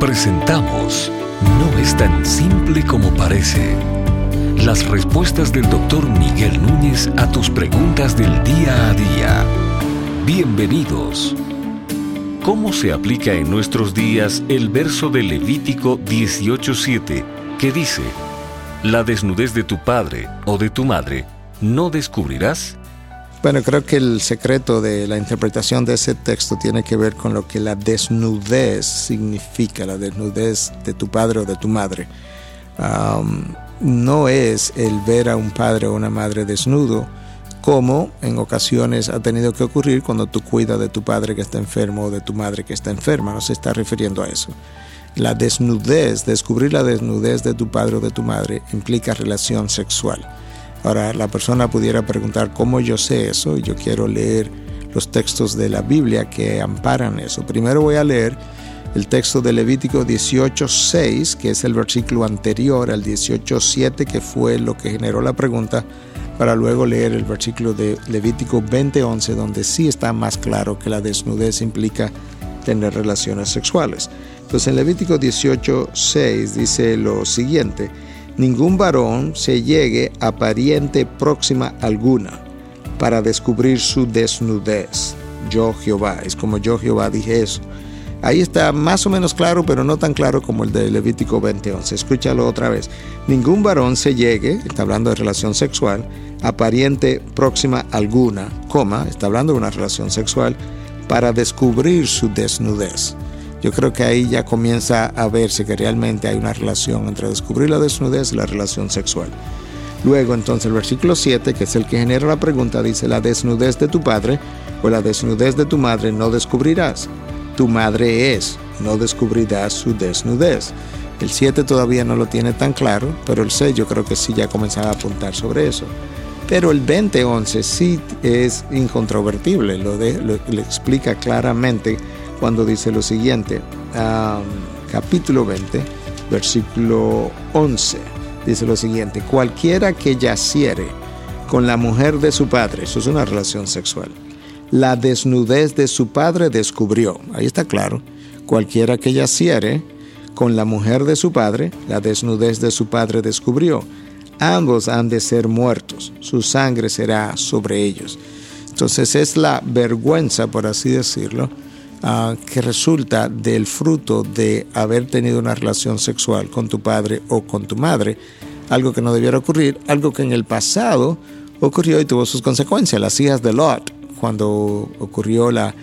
Presentamos No es tan simple como parece. Las respuestas del doctor Miguel Núñez a tus preguntas del día a día. Bienvenidos. ¿Cómo se aplica en nuestros días el verso de Levítico 18.7 que dice, La desnudez de tu padre o de tu madre no descubrirás? Bueno, creo que el secreto de la interpretación de ese texto tiene que ver con lo que la desnudez significa, la desnudez de tu padre o de tu madre. no es el ver a un padre o una madre desnudo, como en ocasiones ha tenido que ocurrir cuando tú cuidas de tu padre que está enfermo o de tu madre que está enferma. No se está refiriendo a eso. La desnudez, descubrir la desnudez de tu padre o de tu madre implica relación sexual. Ahora, la persona pudiera preguntar cómo yo sé eso. Yo quiero leer los textos de la Biblia que amparan eso. Primero voy a leer el texto de Levítico 18.6, que es el versículo anterior al 18.7, que fue lo que generó la pregunta, para luego leer el versículo de Levítico 20.11, donde sí está más claro que la desnudez implica tener relaciones sexuales. Entonces en Levítico 18.6 dice lo siguiente, ningún varón se llegue a pariente próxima alguna para descubrir su desnudez. Yo Jehová, es como yo Jehová dije eso. Ahí está más o menos claro, pero no tan claro como el de Levítico 20:11. Escúchalo otra vez. Ningún varón se llegue, está hablando de relación sexual, a pariente próxima alguna, coma, está hablando de una relación sexual, para descubrir su desnudez yo creo que ahí ya comienza a verse que realmente hay una relación entre descubrir la desnudez y la relación sexual. Luego entonces el versículo 7, que es el que genera la pregunta, dice, la desnudez de tu padre o la desnudez de tu madre no descubrirás. Tu madre es, no descubrirás su desnudez. El 7 todavía no lo tiene tan claro, pero el 6 yo creo que sí ya comenzaba a apuntar sobre eso. Pero el 20.11 sí es incontrovertible, lo, lo explica claramente cuando dice lo siguiente, capítulo 20, versículo 11, dice lo siguiente, cualquiera que yaciere con la mujer de su padre, eso es una relación sexual, la desnudez de su padre descubrió, ahí está claro, cualquiera que yaciere con la mujer de su padre, la desnudez de su padre descubrió, ambos han de ser muertos, su sangre será sobre ellos. Entonces es la vergüenza, por así decirlo, Ah, que resulta del fruto de haber tenido una relación sexual con tu padre o con tu madre, algo que no debiera ocurrir, algo que en el pasado ocurrió y tuvo sus consecuencias. Las hijas de Lot, cuando ocurrió la,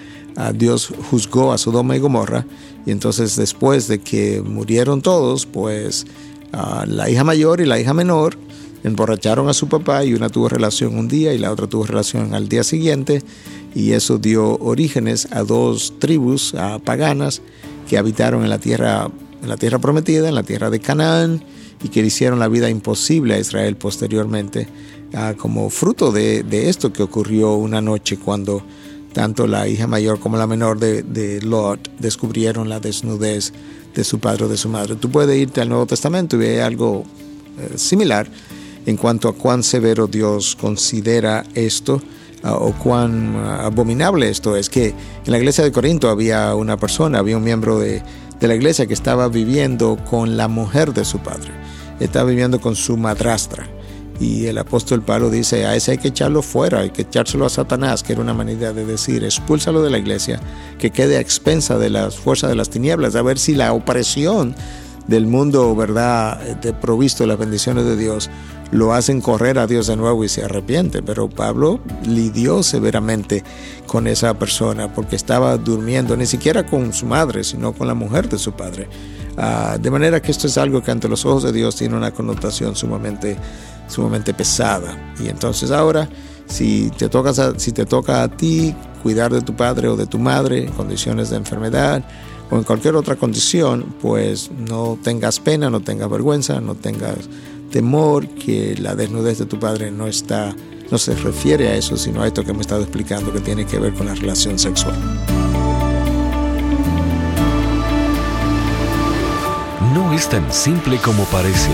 Dios juzgó a Sodoma y Gomorra, y entonces después de que murieron todos, pues ah, la hija mayor y la hija menor emborracharon a su papá y una tuvo relación un día y la otra tuvo relación al día siguiente y eso dio orígenes a dos tribus paganas que habitaron en la tierra en la tierra prometida, en la tierra de Canaán y que hicieron la vida imposible a Israel posteriormente como fruto de, esto que ocurrió una noche cuando tanto la hija mayor como la menor de, Lot descubrieron la desnudez de su padre o de su madre. Tú puedes irte al Nuevo Testamento y ver algo eh, similar en cuanto a cuán severo Dios considera esto ah, o cuán ah, abominable esto es, que en la iglesia de Corinto había una persona, había un miembro de, de la iglesia que estaba viviendo con la mujer de su padre, estaba viviendo con su madrastra. Y el apóstol Pablo dice, a ese hay que echarlo fuera, hay que echárselo a Satanás, que era una manera de decir, expúlsalo de la iglesia, que quede a expensa de las fuerzas de las tinieblas, a ver si la opresión del mundo, ¿verdad?, de provisto de las bendiciones de Dios, lo hacen correr a Dios de nuevo y se arrepiente. Pero Pablo lidió severamente con esa persona porque estaba durmiendo ni siquiera con su madre, sino con la mujer de su padre. Ah, de manera que esto es algo que ante los ojos de Dios tiene una connotación sumamente, sumamente pesada. Y entonces ahora, si te, tocas si te toca a ti cuidar de tu padre o de tu madre en condiciones de enfermedad, o en cualquier otra condición, pues no tengas pena, no tengas vergüenza, no tengas temor que la desnudez de tu padre no está, no se refiere a eso, sino a esto que me he estado explicando que tiene que ver con la relación sexual. No es tan simple como parece.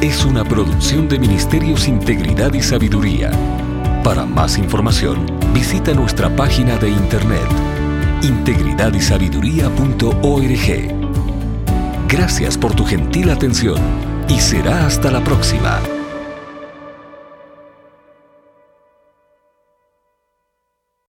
Es una producción de Ministerios Integridad y Sabiduría. Para más información, visita nuestra página de internet integridadysabiduría.org. Gracias por tu gentil atención y será hasta la próxima.